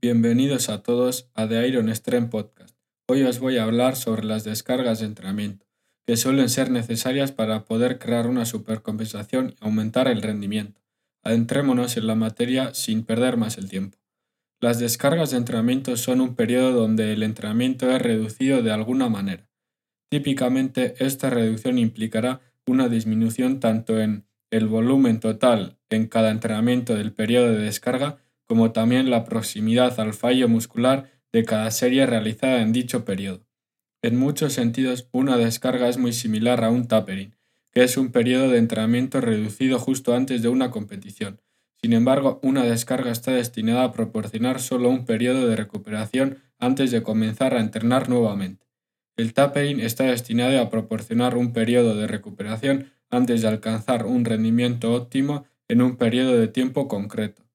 Bienvenidos a todos a The Iron Strength Podcast. Hoy os voy a hablar sobre las descargas de entrenamiento, que suelen ser necesarias para poder crear una supercompensación y aumentar el rendimiento. Adentrémonos en la materia sin perder más el tiempo. Las descargas de entrenamiento son un periodo donde el entrenamiento es reducido de alguna manera. Típicamente esta reducción implicará una disminución tanto en el volumen total en cada entrenamiento del periodo de descarga como también la proximidad al fallo muscular de cada serie realizada en dicho periodo. En muchos sentidos, una descarga es muy similar a un tapering, que es un periodo de entrenamiento reducido justo antes de una competición. Sin embargo, una descarga está destinada a proporcionar solo un periodo de recuperación antes de comenzar a entrenar nuevamente. El tapering está destinado a proporcionar un periodo de recuperación antes de alcanzar un rendimiento óptimo en un periodo de tiempo concreto.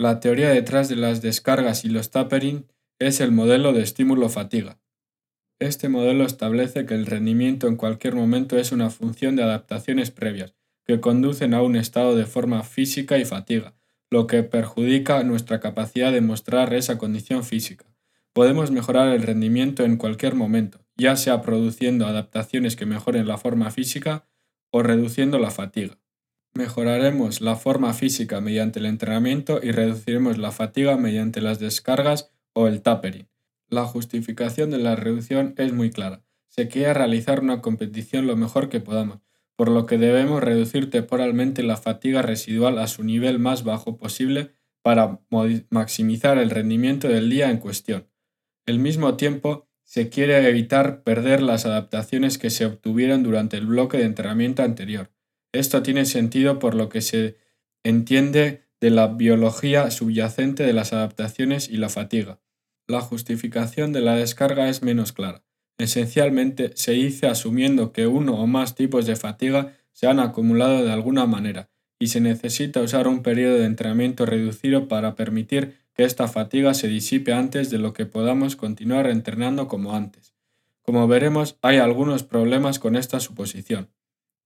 La teoría detrás de las descargas y los tapering es el modelo de estímulo-fatiga. Este modelo establece que el rendimiento en cualquier momento es una función de adaptaciones previas, que conducen a un estado de forma física y fatiga, lo que perjudica nuestra capacidad de mostrar esa condición física. Podemos mejorar el rendimiento en cualquier momento, ya sea produciendo adaptaciones que mejoren la forma física o reduciendo la fatiga. Mejoraremos la forma física mediante el entrenamiento y reduciremos la fatiga mediante las descargas o el tapering. La justificación de la reducción es muy clara. Se quiere realizar una competición lo mejor que podamos, por lo que debemos reducir temporalmente la fatiga residual a su nivel más bajo posible para maximizar el rendimiento del día en cuestión. Al mismo tiempo, se quiere evitar perder las adaptaciones que se obtuvieron durante el bloque de entrenamiento anterior. Esto tiene sentido por lo que se entiende de la biología subyacente de las adaptaciones y la fatiga. La justificación de la descarga es menos clara. Esencialmente se dice asumiendo que uno o más tipos de fatiga se han acumulado de alguna manera y se necesita usar un periodo de entrenamiento reducido para permitir que esta fatiga se disipe antes de lo que podamos continuar entrenando como antes. Como veremos, hay algunos problemas con esta suposición.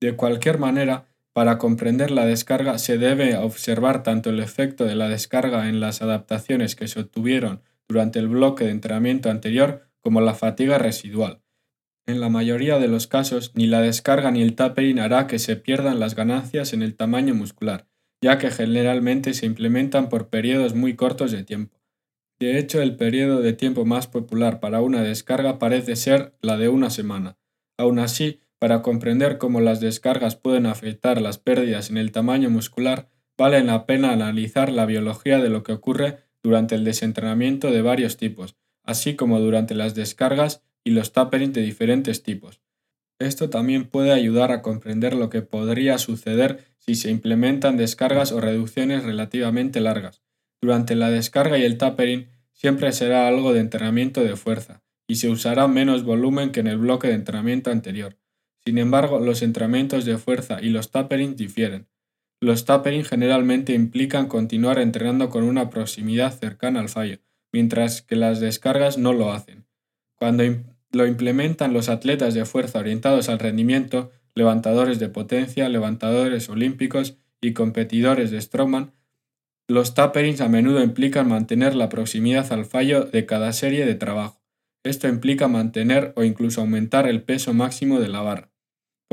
De cualquier manera, para comprender la descarga se debe observar tanto el efecto de la descarga en las adaptaciones que se obtuvieron durante el bloque de entrenamiento anterior como la fatiga residual. En la mayoría de los casos, ni la descarga ni el tapering hará que se pierdan las ganancias en el tamaño muscular, ya que generalmente se implementan por periodos muy cortos de tiempo. De hecho, el periodo de tiempo más popular para una descarga parece ser la de una semana. Aún así, para comprender cómo las descargas pueden afectar las pérdidas en el tamaño muscular, vale la pena analizar la biología de lo que ocurre durante el desentrenamiento de varios tipos, así como durante las descargas y los tapering de diferentes tipos. Esto también puede ayudar a comprender lo que podría suceder si se implementan descargas o reducciones relativamente largas. Durante la descarga y el tapering siempre será algo de entrenamiento de fuerza, y se usará menos volumen que en el bloque de entrenamiento anterior. Sin embargo, los entrenamientos de fuerza y los tapering difieren. Los tapering generalmente implican continuar entrenando con una proximidad cercana al fallo, mientras que las descargas no lo hacen. Cuando lo implementan los atletas de fuerza orientados al rendimiento, levantadores de potencia, levantadores olímpicos y competidores de strongman, los taperings a menudo implican mantener la proximidad al fallo de cada serie de trabajo. Esto implica mantener o incluso aumentar el peso máximo de la barra.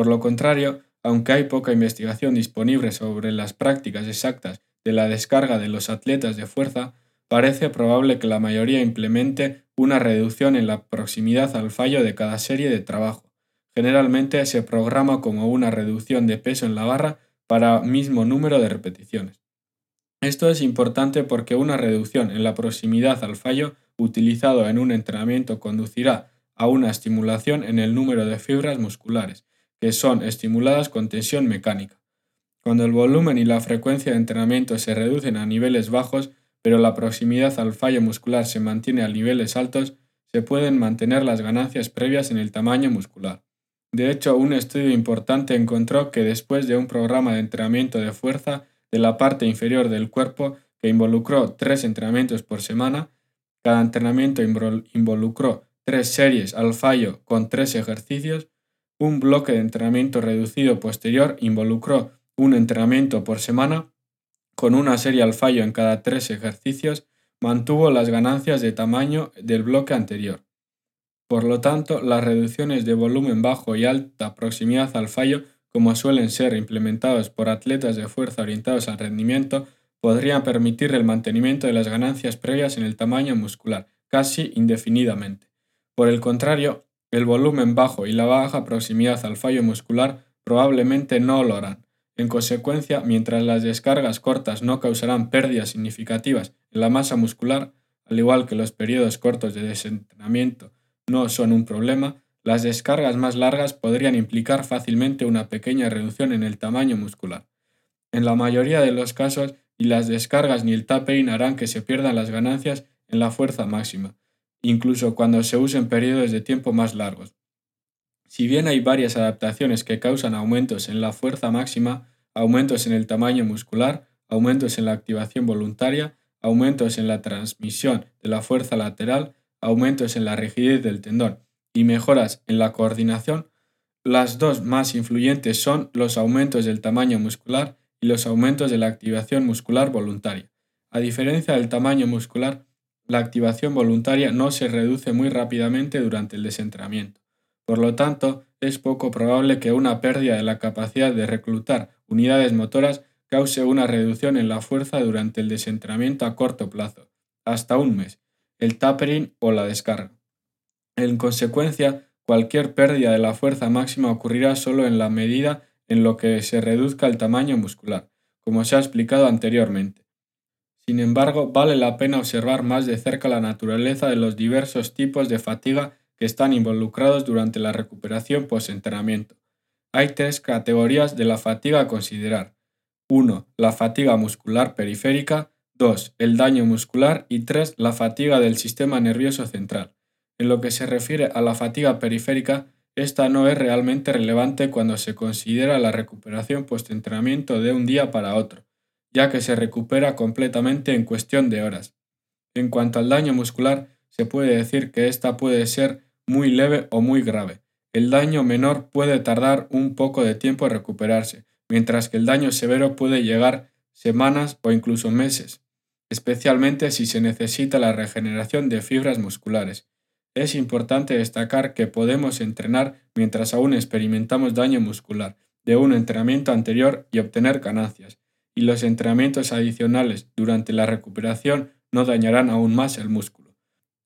Por lo contrario, aunque hay poca investigación disponible sobre las prácticas exactas de la descarga de los atletas de fuerza, parece probable que la mayoría implemente una reducción en la proximidad al fallo de cada serie de trabajo. Generalmente se programa como una reducción de peso en la barra para mismo número de repeticiones. Esto es importante porque una reducción en la proximidad al fallo utilizado en un entrenamiento conducirá a una estimulación en el número de fibras musculares, que son estimuladas con tensión mecánica. Cuando el volumen y la frecuencia de entrenamiento se reducen a niveles bajos, pero la proximidad al fallo muscular se mantiene a niveles altos, se pueden mantener las ganancias previas en el tamaño muscular. De hecho, un estudio importante encontró que después de un programa de entrenamiento de fuerza de la parte inferior del cuerpo que involucró tres entrenamientos por semana, cada entrenamiento involucró tres series al fallo con tres ejercicios, un bloque de entrenamiento reducido posterior involucró un entrenamiento por semana con una serie al fallo en cada tres ejercicios, mantuvo las ganancias de tamaño del bloque anterior. Por lo tanto, las reducciones de volumen bajo y alta proximidad al fallo, como suelen ser implementados por atletas de fuerza orientados al rendimiento, podrían permitir el mantenimiento de las ganancias previas en el tamaño muscular, casi indefinidamente. Por el contrario, el volumen bajo y la baja proximidad al fallo muscular probablemente no lo harán. En consecuencia, mientras las descargas cortas no causarán pérdidas significativas en la masa muscular, al igual que los periodos cortos de desentrenamiento no son un problema, las descargas más largas podrían implicar fácilmente una pequeña reducción en el tamaño muscular. En la mayoría de los casos, ni las descargas ni el tapering harán que se pierdan las ganancias en la fuerza máxima, incluso cuando se usen periodos de tiempo más largos. Si bien hay varias adaptaciones que causan aumentos en la fuerza máxima, aumentos en el tamaño muscular, aumentos en la activación voluntaria, aumentos en la transmisión de la fuerza lateral, aumentos en la rigidez del tendón y mejoras en la coordinación, las dos más influyentes son los aumentos del tamaño muscular y los aumentos de la activación muscular voluntaria. A diferencia del tamaño muscular, la activación voluntaria no se reduce muy rápidamente durante el desentrenamiento. Por lo tanto, es poco probable que una pérdida de la capacidad de reclutar unidades motoras cause una reducción en la fuerza durante el desentrenamiento a corto plazo, hasta un mes, el tapering o la descarga. En consecuencia, cualquier pérdida de la fuerza máxima ocurrirá solo en la medida en lo que se reduzca el tamaño muscular, como se ha explicado anteriormente. Sin embargo, vale la pena observar más de cerca la naturaleza de los diversos tipos de fatiga que están involucrados durante la recuperación post-entrenamiento. Hay tres categorías de la fatiga a considerar. 1. La fatiga muscular periférica, 2. El daño muscular y 3. La fatiga del sistema nervioso central. En lo que se refiere a la fatiga periférica, esta no es realmente relevante cuando se considera la recuperación post-entrenamiento de un día para otro, ya que se recupera completamente en cuestión de horas. En cuanto al daño muscular, se puede decir que esta puede ser muy leve o muy grave. El daño menor puede tardar un poco de tiempo en recuperarse, mientras que el daño severo puede llegar semanas o incluso meses, especialmente si se necesita la regeneración de fibras musculares. Es importante destacar que podemos entrenar mientras aún experimentamos daño muscular de un entrenamiento anterior y obtener ganancias, y los entrenamientos adicionales durante la recuperación no dañarán aún más el músculo.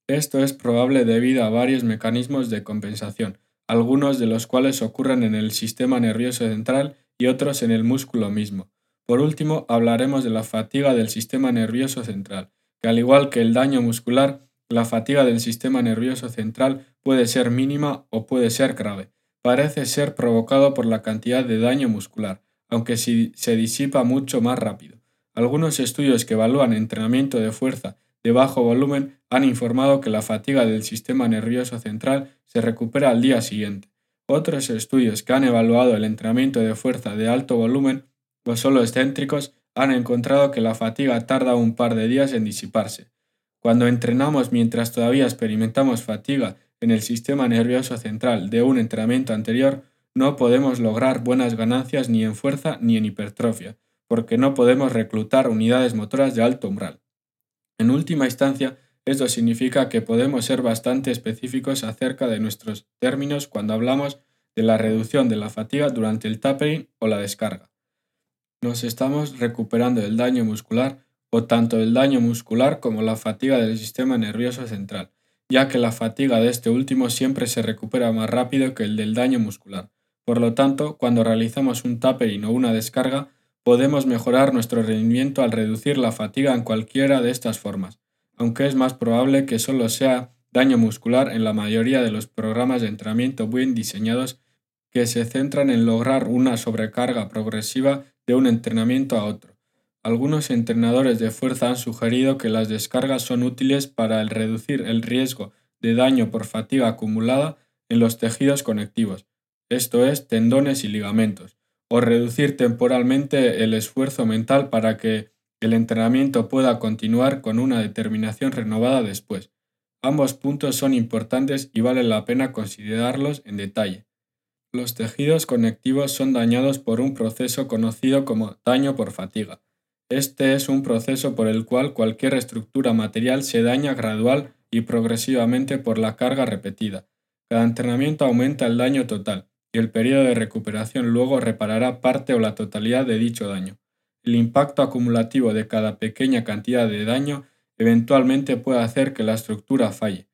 Esto es probable debido a varios mecanismos de compensación, algunos de los cuales ocurren en el sistema nervioso central y otros en el músculo mismo. Por último, hablaremos de la fatiga del sistema nervioso central, que al igual que el daño muscular, la fatiga del sistema nervioso central puede ser mínima o puede ser grave. Parece ser provocado por la cantidad de daño muscular, aunque se disipa mucho más rápido. Algunos estudios que evalúan entrenamiento de fuerza de bajo volumen han informado que la fatiga del sistema nervioso central se recupera al día siguiente. Otros estudios que han evaluado el entrenamiento de fuerza de alto volumen o solo excéntricos han encontrado que la fatiga tarda un par de días en disiparse. Cuando entrenamos mientras todavía experimentamos fatiga en el sistema nervioso central de un entrenamiento anterior, no podemos lograr buenas ganancias ni en fuerza ni en hipertrofia, porque no podemos reclutar unidades motoras de alto umbral. En última instancia, esto significa que podemos ser bastante específicos acerca de nuestros términos cuando hablamos de la reducción de la fatiga durante el tapering o la descarga. Nos estamos recuperando del daño muscular o tanto el daño muscular como la fatiga del sistema nervioso central, ya que la fatiga de este último siempre se recupera más rápido que el del daño muscular. Por lo tanto, cuando realizamos un tapering o una descarga, podemos mejorar nuestro rendimiento al reducir la fatiga en cualquiera de estas formas, aunque es más probable que solo sea daño muscular en la mayoría de los programas de entrenamiento bien diseñados que se centran en lograr una sobrecarga progresiva de un entrenamiento a otro. Algunos entrenadores de fuerza han sugerido que las descargas son útiles para reducir el riesgo de daño por fatiga acumulada en los tejidos conectivos, esto es, tendones y ligamentos, o reducir temporalmente el esfuerzo mental para que el entrenamiento pueda continuar con una determinación renovada después. Ambos puntos son importantes y vale la pena considerarlos en detalle. Los tejidos conectivos son dañados por un proceso conocido como daño por fatiga. Este es un proceso por el cual cualquier estructura material se daña gradual y progresivamente por la carga repetida. Cada entrenamiento aumenta el daño total, y el periodo de recuperación luego reparará parte o la totalidad de dicho daño. El impacto acumulativo de cada pequeña cantidad de daño eventualmente puede hacer que la estructura falle.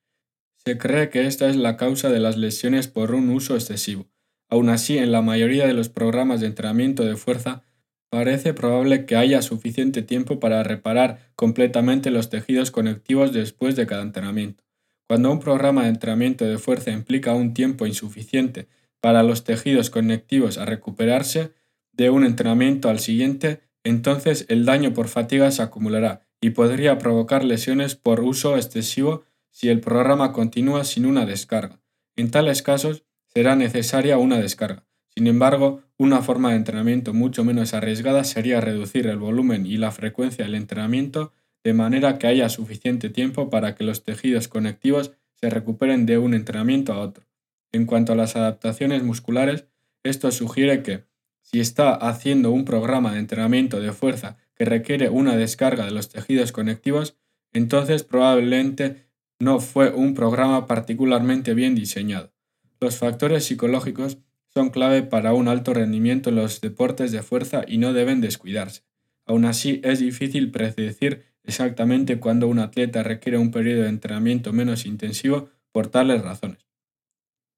Se cree que esta es la causa de las lesiones por un uso excesivo. Aún así, en la mayoría de los programas de entrenamiento de fuerza, parece probable que haya suficiente tiempo para reparar completamente los tejidos conectivos después de cada entrenamiento. Cuando un programa de entrenamiento de fuerza implica un tiempo insuficiente para los tejidos conectivos a recuperarse de un entrenamiento al siguiente, entonces el daño por fatiga se acumulará y podría provocar lesiones por uso excesivo si el programa continúa sin una descarga. En tales casos será necesaria una descarga. Sin embargo, una forma de entrenamiento mucho menos arriesgada sería reducir el volumen y la frecuencia del entrenamiento de manera que haya suficiente tiempo para que los tejidos conectivos se recuperen de un entrenamiento a otro. En cuanto a las adaptaciones musculares, esto sugiere que, si está haciendo un programa de entrenamiento de fuerza que requiere una descarga de los tejidos conectivos, entonces probablemente no fue un programa particularmente bien diseñado. Los factores psicológicos son clave para un alto rendimiento en los deportes de fuerza y no deben descuidarse. Aún así, es difícil predecir exactamente cuándo un atleta requiere un periodo de entrenamiento menos intensivo por tales razones.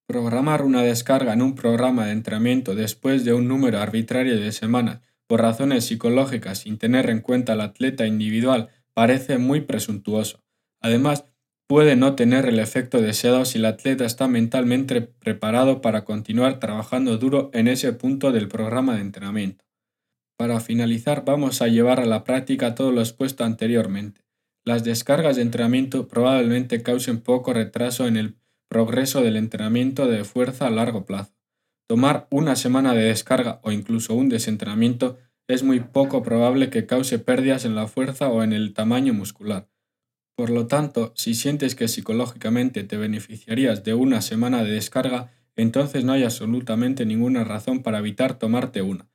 Programar una descarga en un programa de entrenamiento después de un número arbitrario de semanas por razones psicológicas sin tener en cuenta al atleta individual parece muy presuntuoso. Además, puede no tener el efecto deseado si el atleta está mentalmente preparado para continuar trabajando duro en ese punto del programa de entrenamiento. Para finalizar, vamos a llevar a la práctica todo lo expuesto anteriormente. Las descargas de entrenamiento probablemente causen poco retraso en el progreso del entrenamiento de fuerza a largo plazo. Tomar una semana de descarga o incluso un desentrenamiento es muy poco probable que cause pérdidas en la fuerza o en el tamaño muscular. Por lo tanto, si sientes que psicológicamente te beneficiarías de una semana de descarga, entonces no hay absolutamente ninguna razón para evitar tomarte una,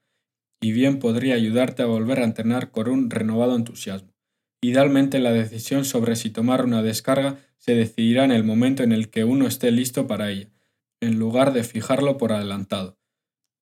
y bien podría ayudarte a volver a entrenar con un renovado entusiasmo. Idealmente la decisión sobre si tomar una descarga se decidirá en el momento en el que uno esté listo para ella, en lugar de fijarlo por adelantado.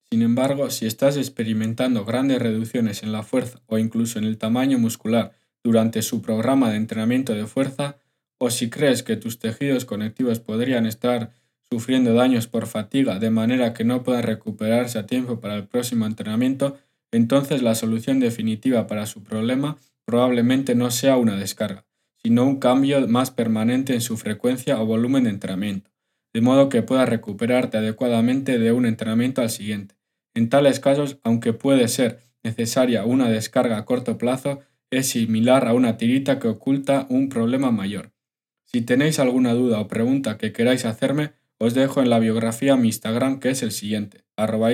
Sin embargo, si estás experimentando grandes reducciones en la fuerza o incluso en el tamaño muscular durante su programa de entrenamiento de fuerza, o si crees que tus tejidos conectivos podrían estar sufriendo daños por fatiga de manera que no puedan recuperarse a tiempo para el próximo entrenamiento, entonces la solución definitiva para su problema probablemente no sea una descarga, sino un cambio más permanente en su frecuencia o volumen de entrenamiento, de modo que puedas recuperarte adecuadamente de un entrenamiento al siguiente. En tales casos, aunque puede ser necesaria una descarga a corto plazo, es similar a una tirita que oculta un problema mayor. Si tenéis alguna duda o pregunta que queráis hacerme, os dejo en la biografía mi Instagram que es el siguiente, arroba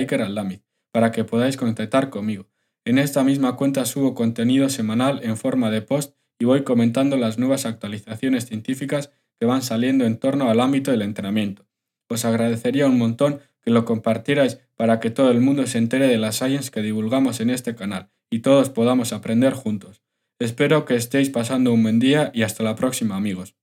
para que podáis contactar conmigo. En esta misma cuenta subo contenido semanal en forma de post y voy comentando las nuevas actualizaciones científicas que van saliendo en torno al ámbito del entrenamiento. Os agradecería un montón que lo compartierais para que todo el mundo se entere de la science que divulgamos en este canal y todos podamos aprender juntos. Espero que estéis pasando un buen día y hasta la próxima amigos.